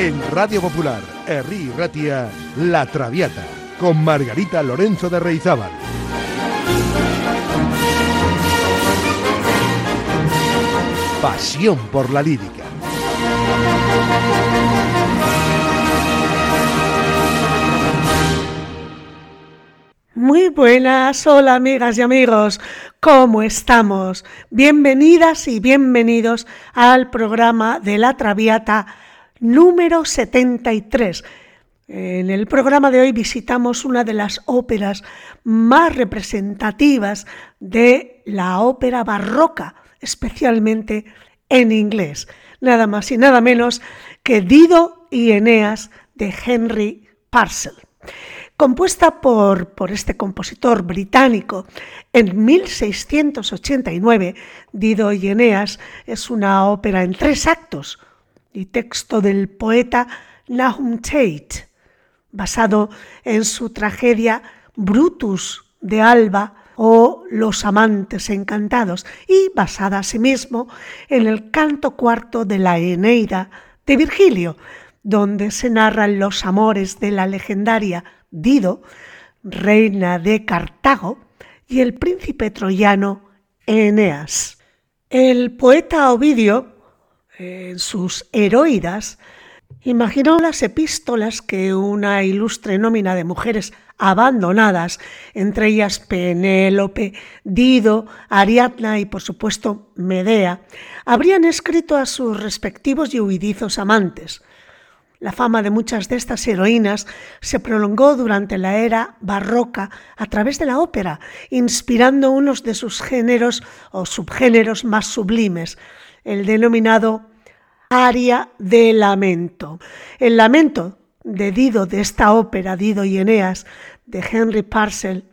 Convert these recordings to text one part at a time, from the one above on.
En Radio Popular, Herri Ratia, La Traviata, con Margarita Lorenzo de Reizábal. Pasión por la lírica. Muy buenas, hola amigas y amigos, ¿cómo estamos? Bienvenidas y bienvenidos al programa de la Traviata número 73. En el programa de hoy visitamos una de las óperas más representativas de la ópera barroca, especialmente en inglés. Nada más y nada menos que Dido y Eneas de Henry Parcel compuesta por, por, este compositor británico en 1689, Dido y Eneas es una ópera en tres actos y texto del poeta Nahum Tate, basado en su tragedia Brutus de Alba o Los amantes encantados y basada asimismo en el canto cuarto de la Eneida de Virgilio, donde se narran los amores de la legendaria Dido, reina de Cartago, y el príncipe troyano Eneas. El poeta Ovidio, en sus Heroidas, imaginó las epístolas que una ilustre nómina de mujeres abandonadas, entre ellas Penélope, Dido, Ariadna y por supuesto Medea, habrían escrito a sus respectivos y huidizos amantes. La fama de muchas de estas heroínas se prolongó durante la era barroca a través de la ópera, inspirando unos de sus géneros o subgéneros más sublimes, el denominado aria de lamento. El lamento de Dido de esta ópera, Dido y Eneas, de Henry Parcel,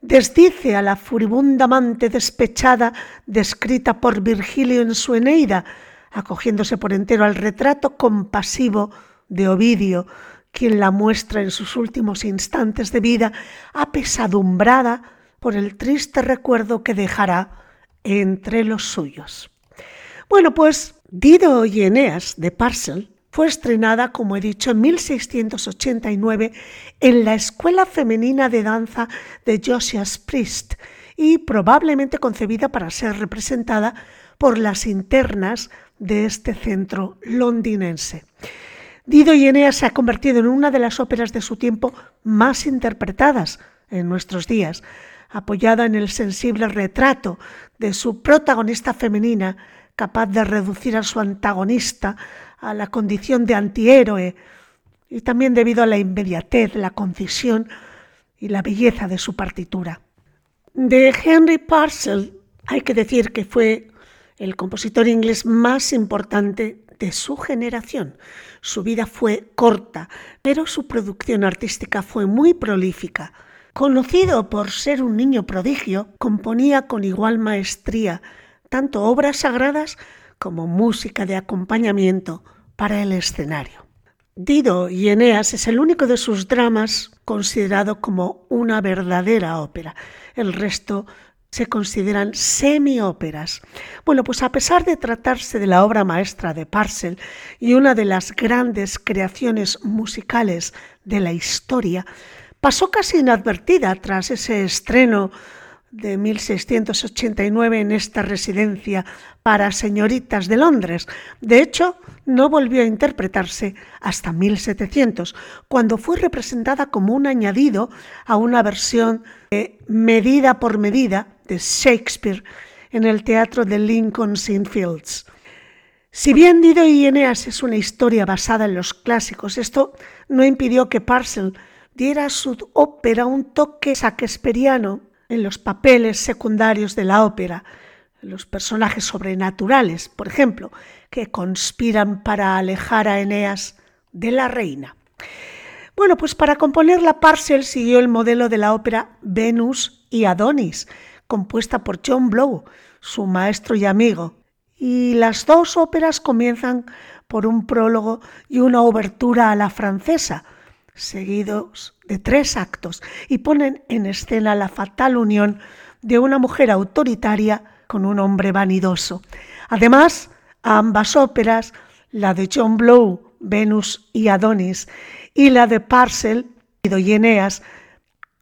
desdice a la furibunda amante despechada descrita por Virgilio en su Eneida, acogiéndose por entero al retrato compasivo de Ovidio, quien la muestra en sus últimos instantes de vida, apesadumbrada por el triste recuerdo que dejará entre los suyos. Bueno, pues Dido y Eneas de Parcel fue estrenada, como he dicho, en 1689 en la Escuela Femenina de Danza de Josias Priest y probablemente concebida para ser representada por las internas de este centro londinense. Dido y Eneas se ha convertido en una de las óperas de su tiempo más interpretadas en nuestros días, apoyada en el sensible retrato de su protagonista femenina, capaz de reducir a su antagonista a la condición de antihéroe, y también debido a la inmediatez, la concisión y la belleza de su partitura. De Henry Parcel hay que decir que fue el compositor inglés más importante de su generación. Su vida fue corta, pero su producción artística fue muy prolífica. Conocido por ser un niño prodigio, componía con igual maestría tanto obras sagradas como música de acompañamiento para el escenario. Dido y Eneas es el único de sus dramas considerado como una verdadera ópera. El resto se consideran semi-óperas. Bueno, pues a pesar de tratarse de la obra maestra de Parcel y una de las grandes creaciones musicales de la historia, pasó casi inadvertida tras ese estreno de 1689 en esta residencia para señoritas de Londres. De hecho, no volvió a interpretarse hasta 1700, cuando fue representada como un añadido a una versión de medida por medida de Shakespeare en el teatro de Lincoln's Inn Fields. Si bien Dido y Eneas es una historia basada en los clásicos, esto no impidió que Parcel diera a su ópera un toque shakespeariano en los papeles secundarios de la ópera, los personajes sobrenaturales, por ejemplo, que conspiran para alejar a Eneas de la reina. Bueno, pues para componerla, Parcel siguió el modelo de la ópera Venus y Adonis, compuesta por John Blow, su maestro y amigo. Y las dos óperas comienzan por un prólogo y una obertura a la francesa, seguidos de tres actos, y ponen en escena la fatal unión de una mujer autoritaria con un hombre vanidoso. Además, ambas óperas, la de John Blow Venus y Adonis, y la de Parcel, y Eneas,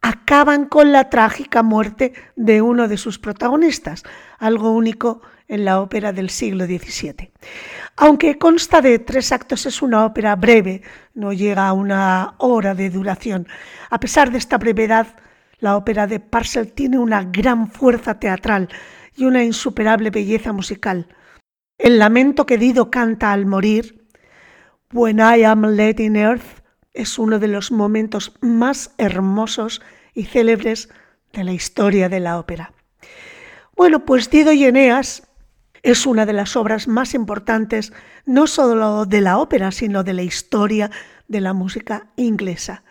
acaban con la trágica muerte de uno de sus protagonistas, algo único en la ópera del siglo XVII. Aunque consta de tres actos, es una ópera breve, no llega a una hora de duración. A pesar de esta brevedad, la ópera de Parcel tiene una gran fuerza teatral y una insuperable belleza musical. El lamento que Dido canta al morir, When I am laid in earth, es uno de los momentos más hermosos y célebres de la historia de la ópera. Bueno, pues Dido y Eneas es una de las obras más importantes no solo de la ópera, sino de la historia de la música inglesa.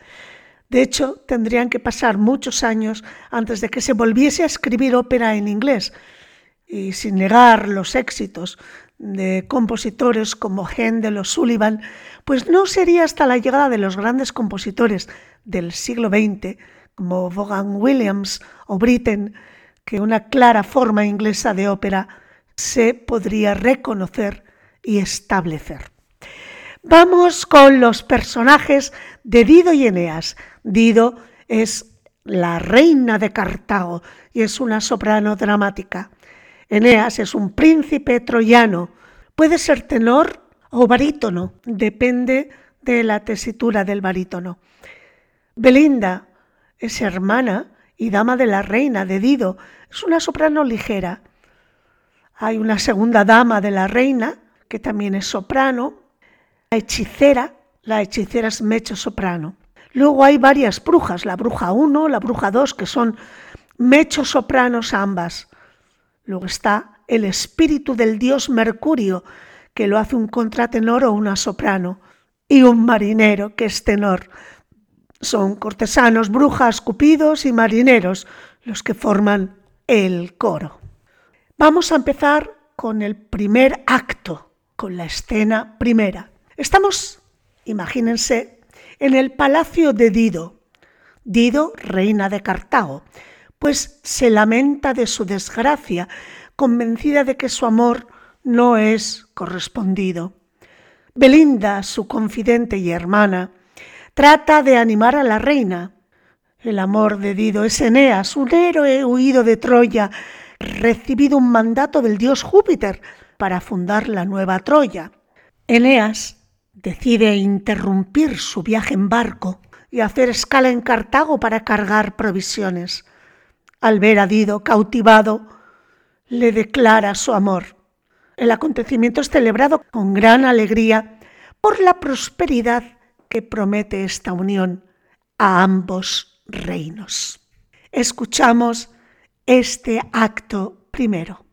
De hecho, tendrían que pasar muchos años antes de que se volviese a escribir ópera en inglés. Y sin negar los éxitos de compositores como Händel o Sullivan, pues no sería hasta la llegada de los grandes compositores del siglo XX, como Vaughan Williams o Britten, que una clara forma inglesa de ópera se podría reconocer y establecer. Vamos con los personajes de Dido y Eneas. Dido es la reina de Cartago y es una soprano dramática. Eneas es un príncipe troyano. Puede ser tenor o barítono, depende de la tesitura del barítono. Belinda es hermana y dama de la reina de Dido. Es una soprano ligera. Hay una segunda dama de la reina, que también es soprano. La hechicera, la hechicera es mecho soprano. Luego hay varias brujas, la bruja 1, la bruja 2, que son mecho sopranos ambas. Luego está el espíritu del dios Mercurio, que lo hace un contratenor o una soprano, y un marinero, que es tenor. Son cortesanos, brujas, cupidos y marineros los que forman el coro. Vamos a empezar con el primer acto, con la escena primera. Estamos, imagínense, en el palacio de Dido. Dido, reina de Cartago, pues se lamenta de su desgracia, convencida de que su amor no es correspondido. Belinda, su confidente y hermana, trata de animar a la reina. El amor de Dido es Eneas, un héroe huido de Troya, recibido un mandato del dios Júpiter para fundar la nueva Troya. Eneas decide interrumpir su viaje en barco y hacer escala en Cartago para cargar provisiones. Al ver a Dido cautivado, le declara su amor. El acontecimiento es celebrado con gran alegría por la prosperidad que promete esta unión a ambos reinos. Escuchamos este acto primero.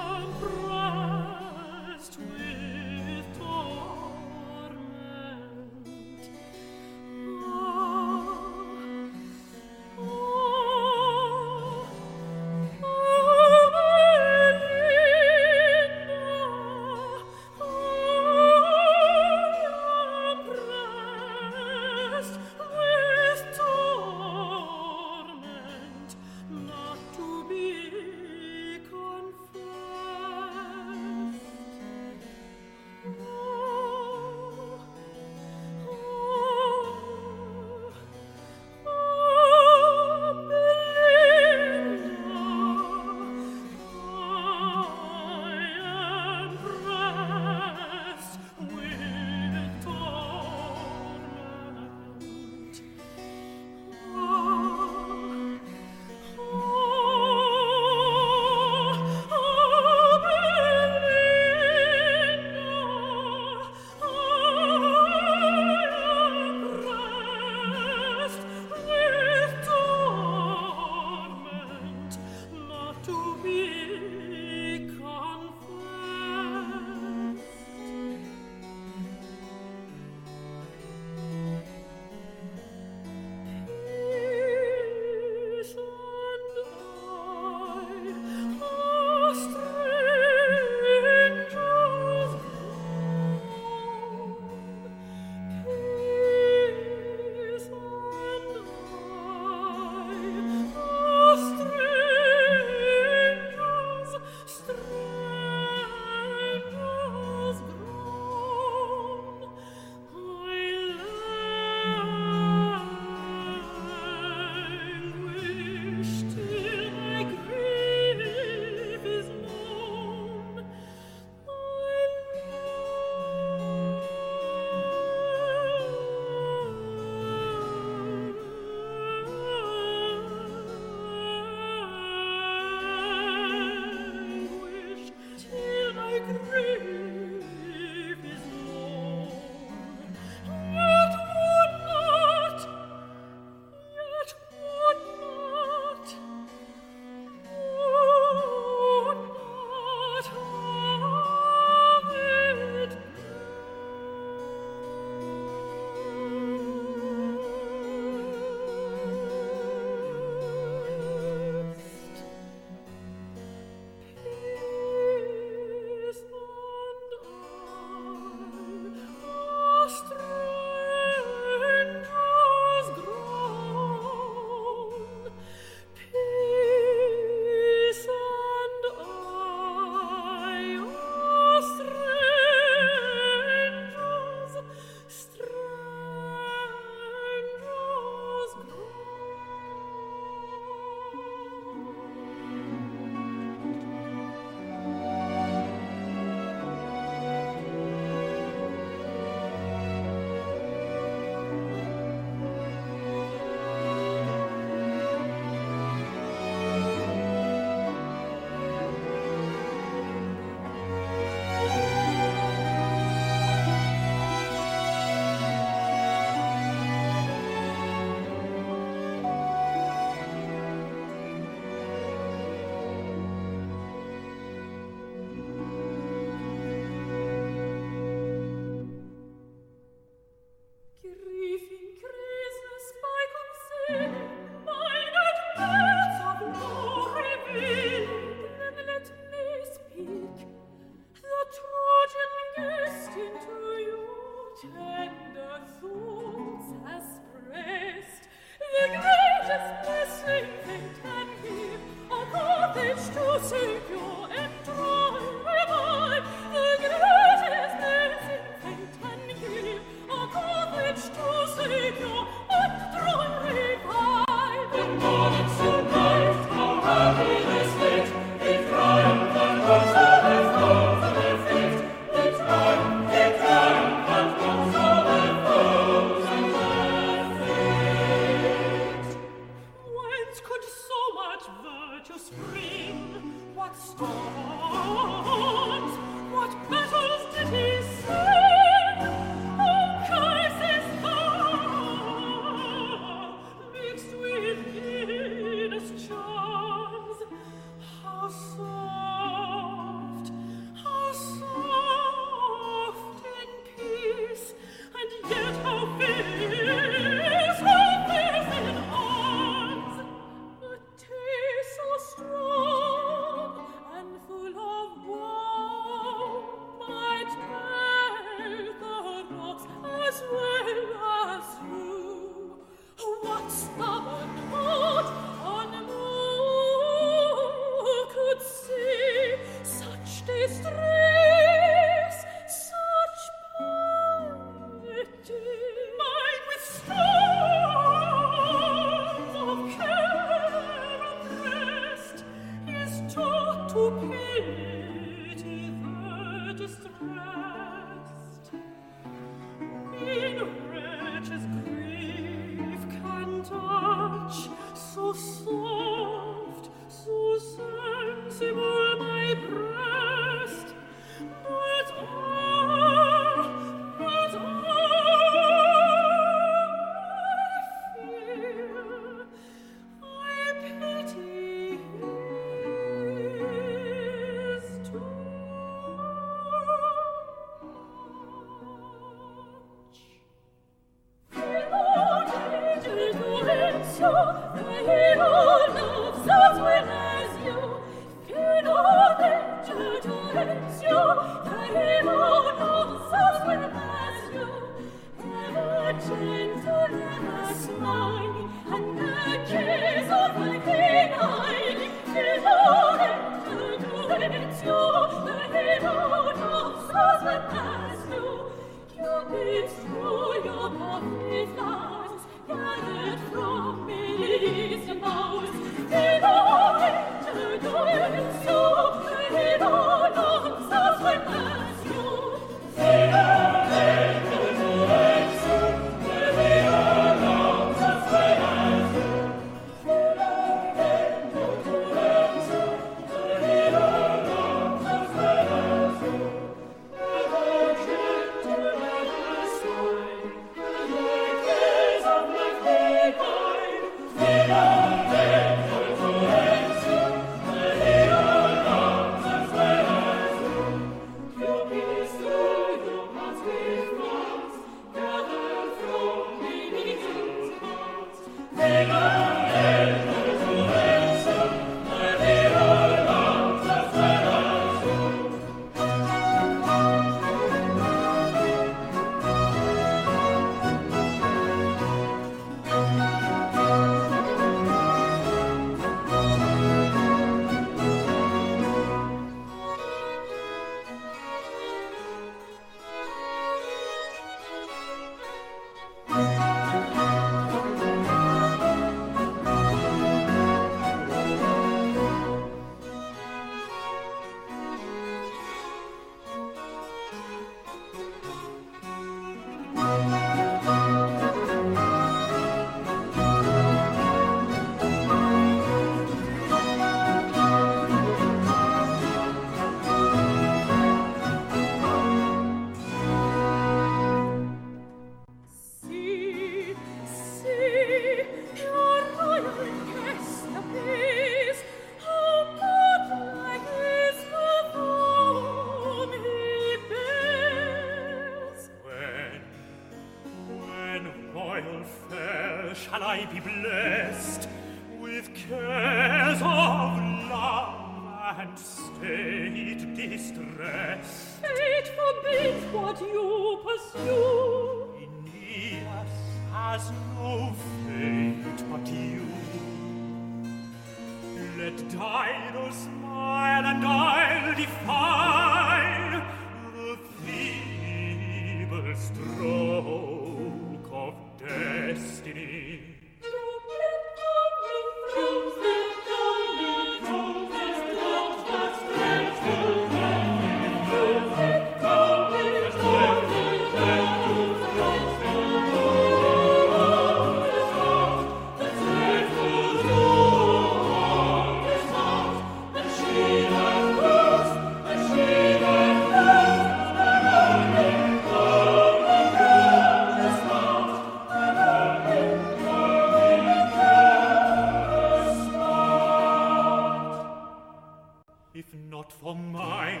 if not for mine,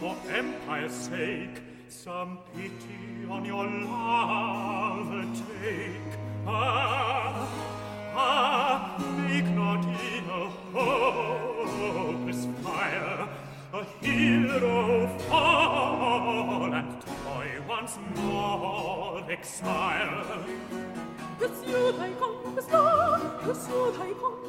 for empire's sake, some pity on your love take. Ah, ah, make not in a hopeless fire a hero fall and toy once more expire. Pursue thy cause, pursue, pursue thy cause.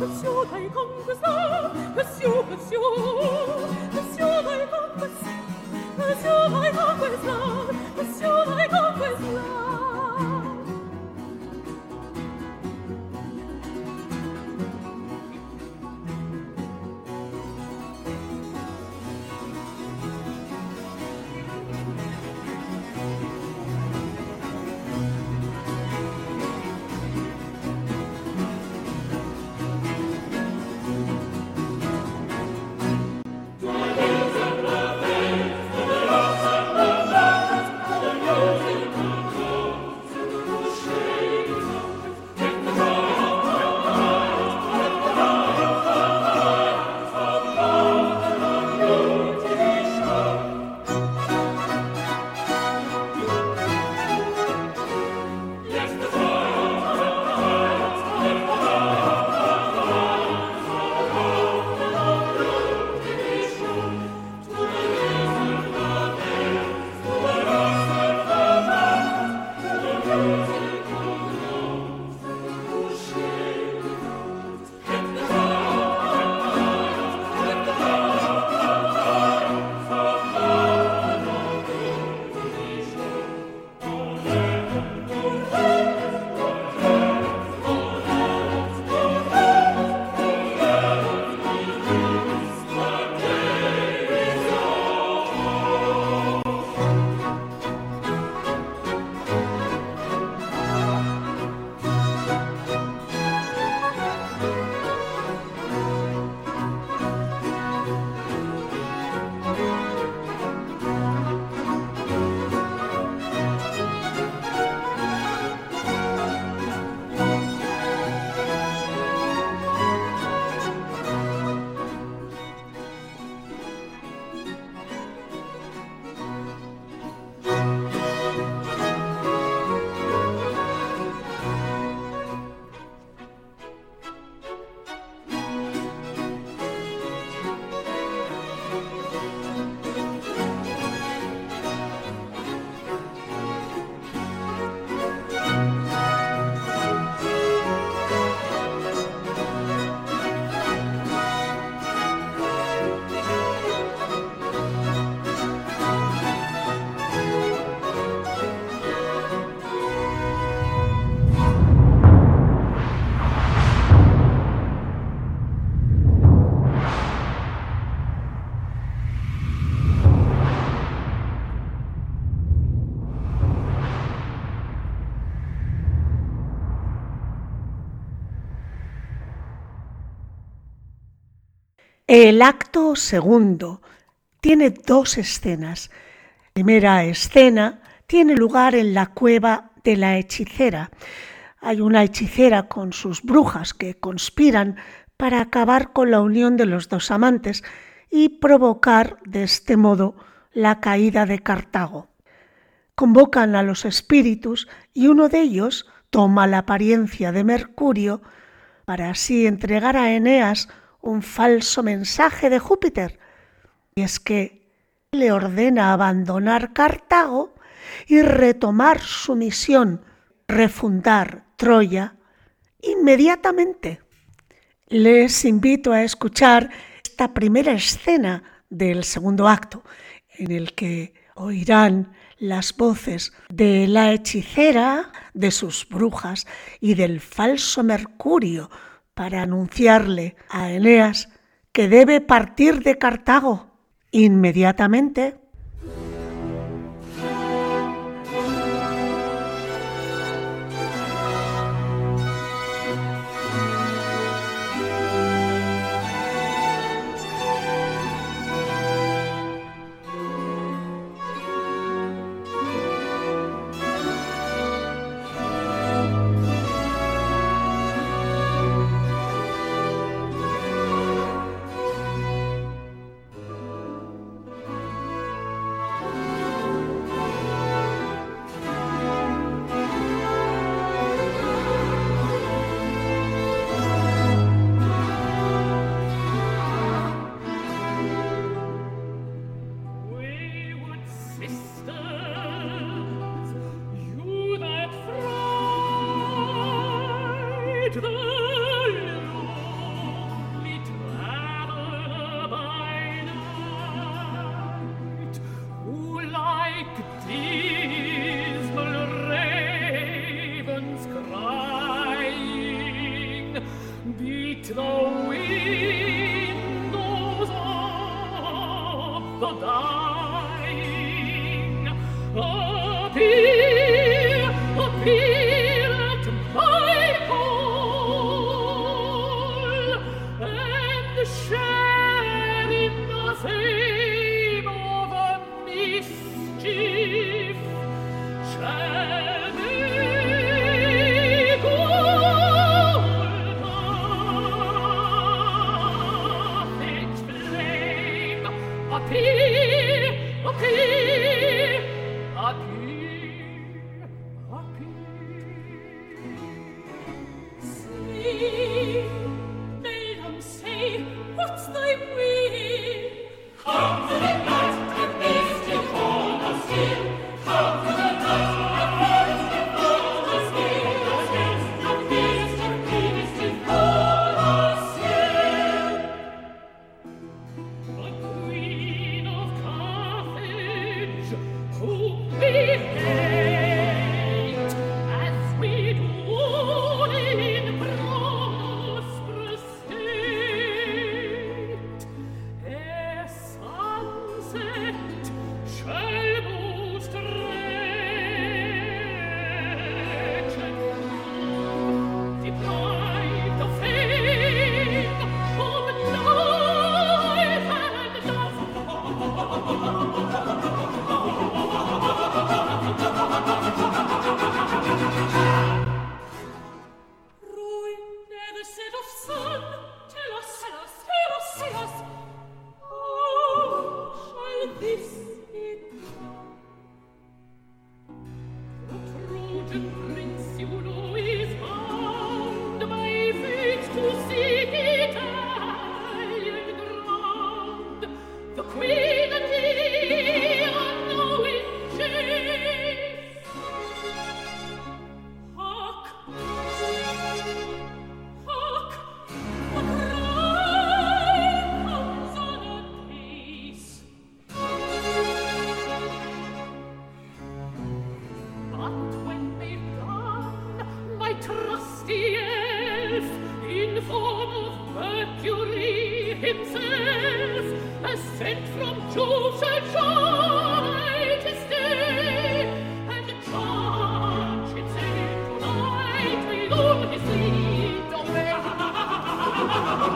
Monsieur, I hope it's love. El acto segundo tiene dos escenas. La primera escena tiene lugar en la cueva de la hechicera. Hay una hechicera con sus brujas que conspiran para acabar con la unión de los dos amantes y provocar de este modo la caída de Cartago. Convocan a los espíritus y uno de ellos toma la apariencia de Mercurio para así entregar a Eneas un falso mensaje de Júpiter, y es que le ordena abandonar Cartago y retomar su misión, refundar Troya, inmediatamente. Les invito a escuchar esta primera escena del segundo acto, en el que oirán las voces de la hechicera, de sus brujas y del falso Mercurio para anunciarle a Eneas que debe partir de Cartago inmediatamente.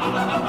Ha ha ha!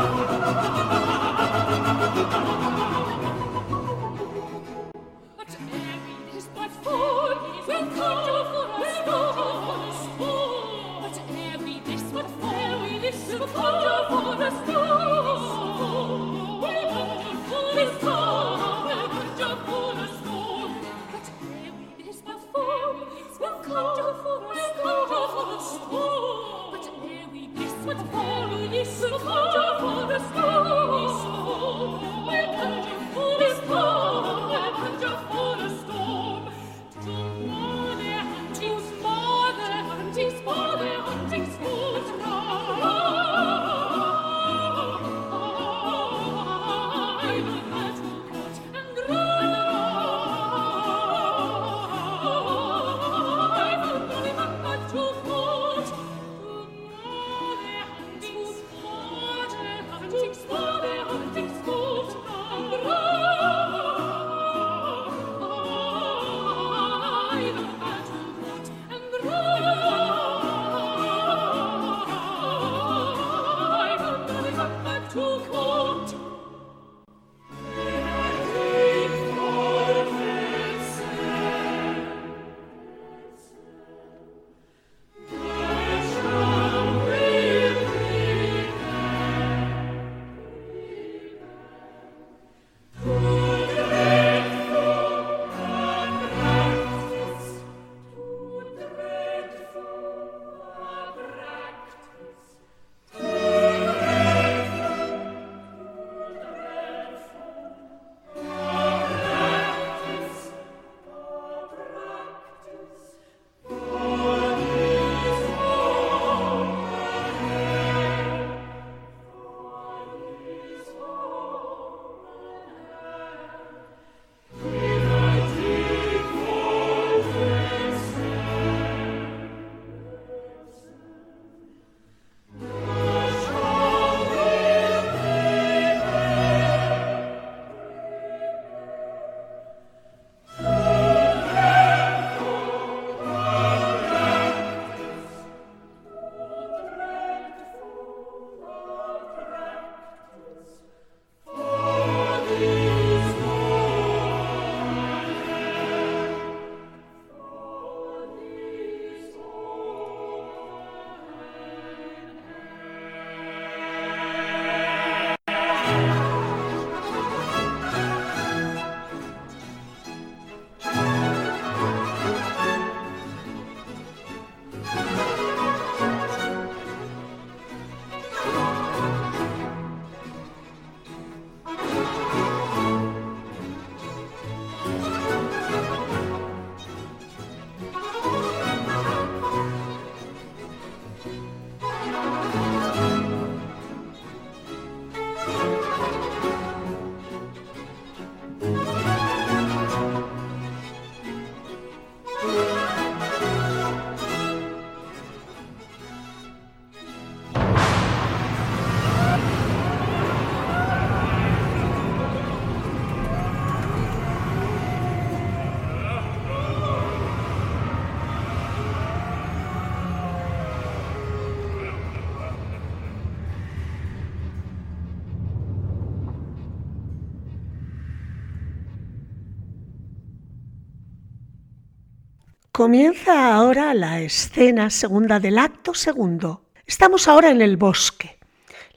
Comienza ahora la escena segunda del acto segundo. Estamos ahora en el bosque.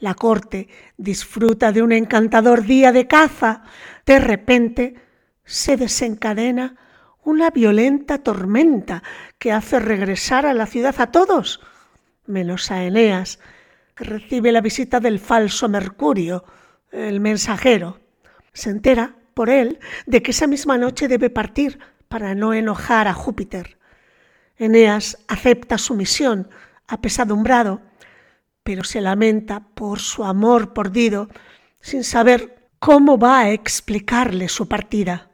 La corte disfruta de un encantador día de caza. De repente se desencadena una violenta tormenta que hace regresar a la ciudad a todos, menos a Eneas, que recibe la visita del falso Mercurio, el mensajero. Se entera por él de que esa misma noche debe partir para no enojar a Júpiter. Eneas acepta su misión apesadumbrado, pero se lamenta por su amor por Dido, sin saber cómo va a explicarle su partida.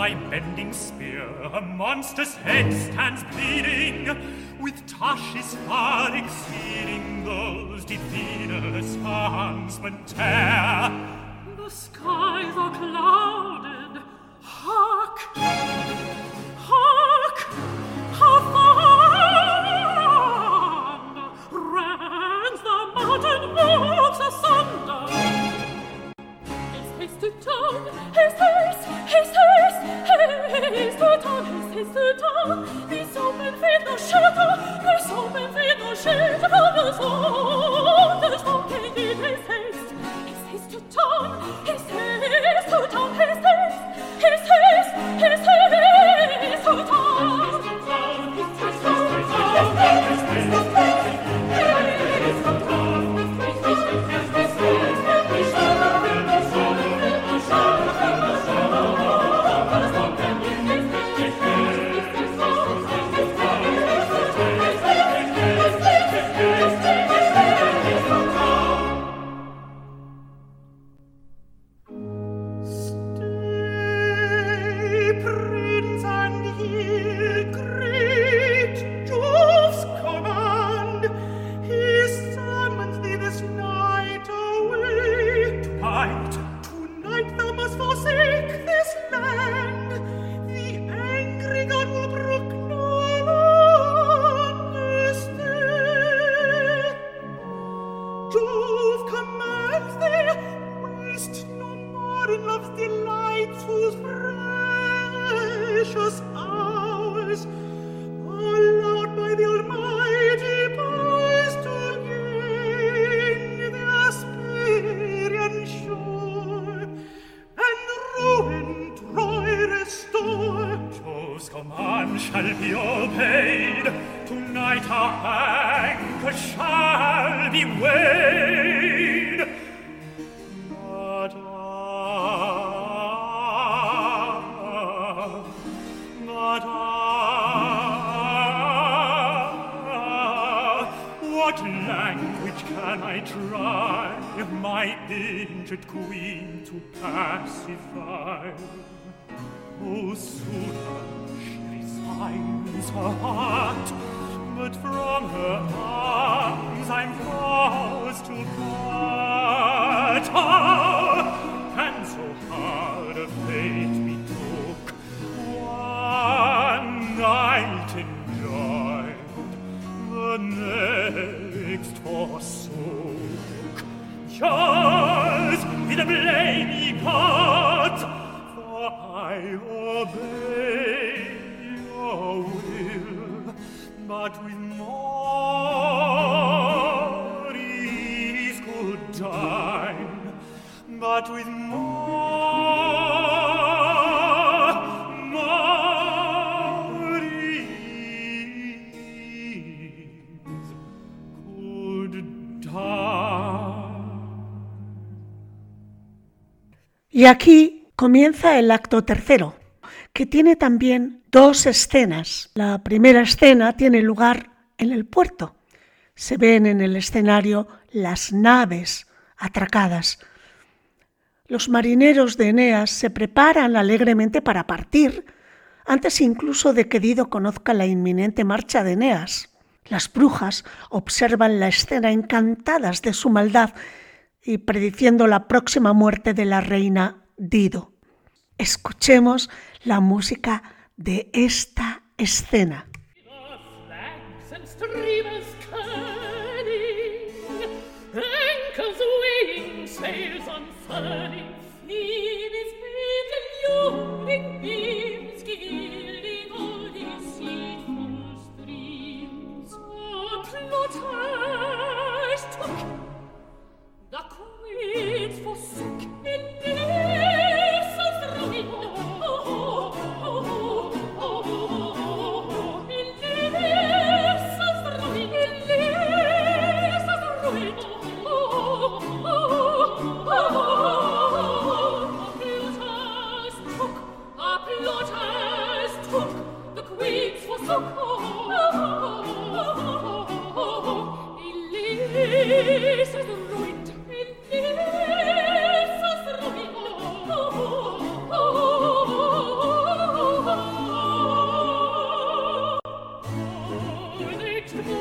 my bending spear, a monster's head stands bleeding, with Tashi's far exceeding those defeated sons tear. Y aquí comienza el acto tercero, que tiene también dos escenas. La primera escena tiene lugar en el puerto. Se ven en el escenario las naves atracadas. Los marineros de Eneas se preparan alegremente para partir, antes incluso de que Dido conozca la inminente marcha de Eneas. Las brujas observan la escena encantadas de su maldad y prediciendo la próxima muerte de la reina Dido. Escuchemos la música de esta escena. et for sick in next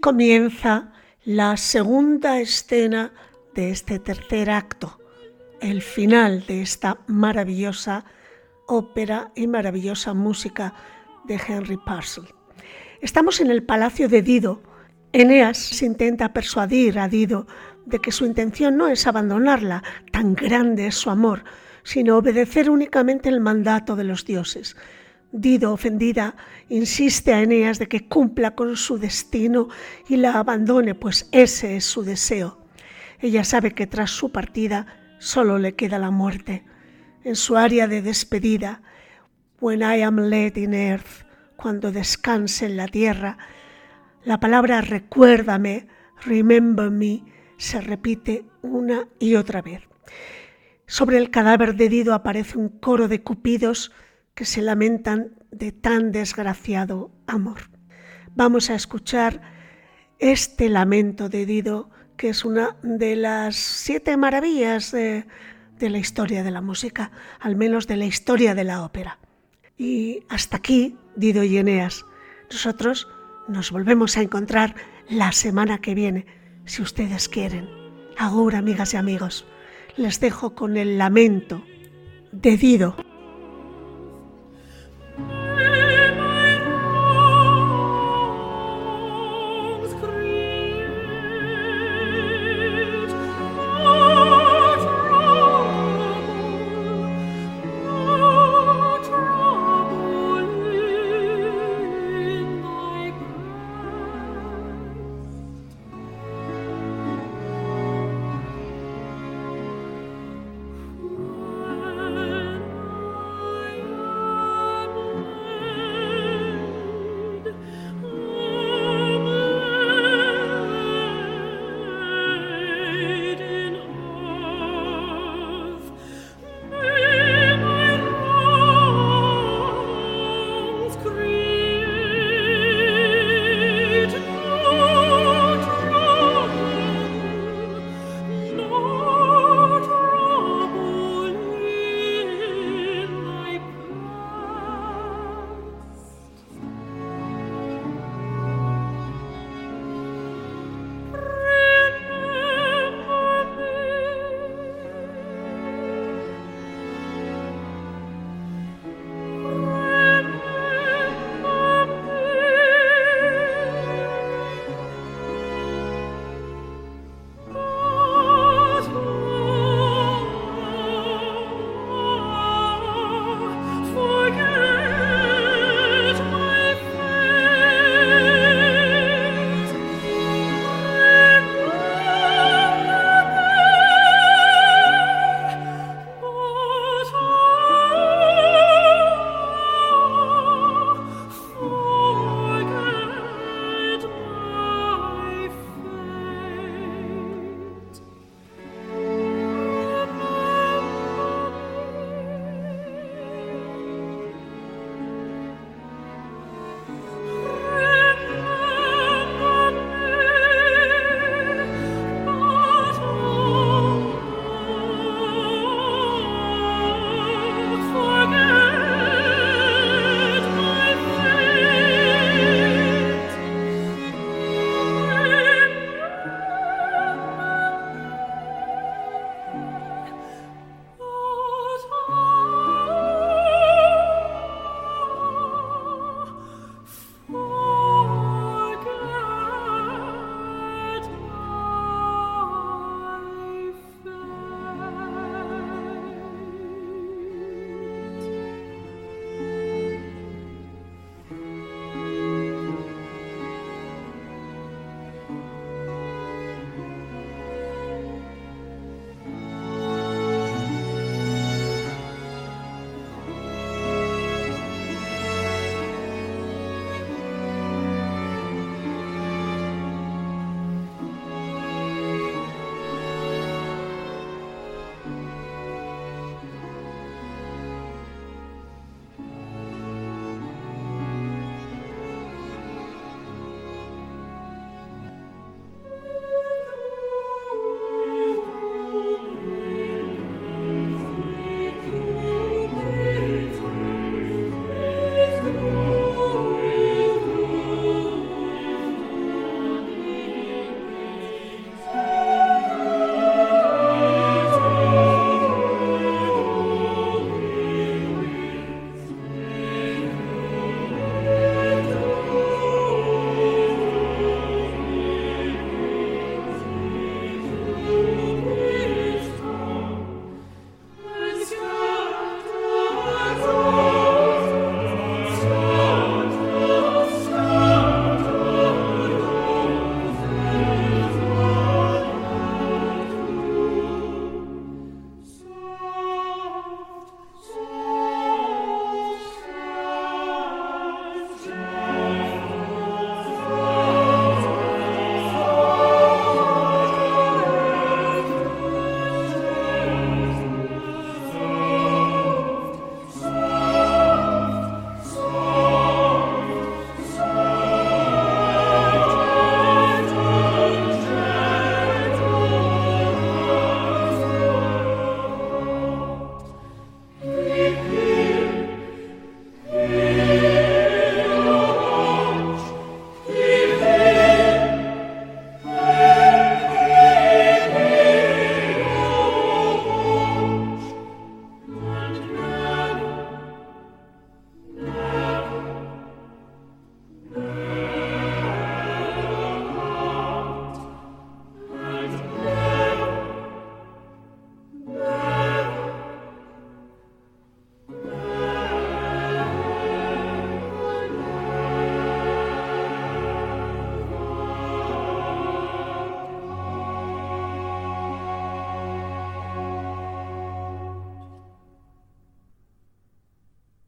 comienza la segunda escena de este tercer acto, el final de esta maravillosa ópera y maravillosa música de Henry Purcell. Estamos en el palacio de Dido. Eneas intenta persuadir a Dido de que su intención no es abandonarla, tan grande es su amor, sino obedecer únicamente el mandato de los dioses. Dido, ofendida, insiste a Eneas de que cumpla con su destino y la abandone, pues ese es su deseo. Ella sabe que tras su partida solo le queda la muerte. En su área de despedida, When I am laid in earth, cuando descanse en la tierra, la palabra recuérdame, remember me, se repite una y otra vez. Sobre el cadáver de Dido aparece un coro de cupidos que se lamentan de tan desgraciado amor. Vamos a escuchar este lamento de Dido, que es una de las siete maravillas de, la historia de la música, al menos de la historia de la ópera. Y hasta aquí, Dido y Eneas. Nosotros nos volvemos a encontrar la semana que viene, si ustedes quieren. Agur, amigas y amigos. Les dejo con el lamento de Dido.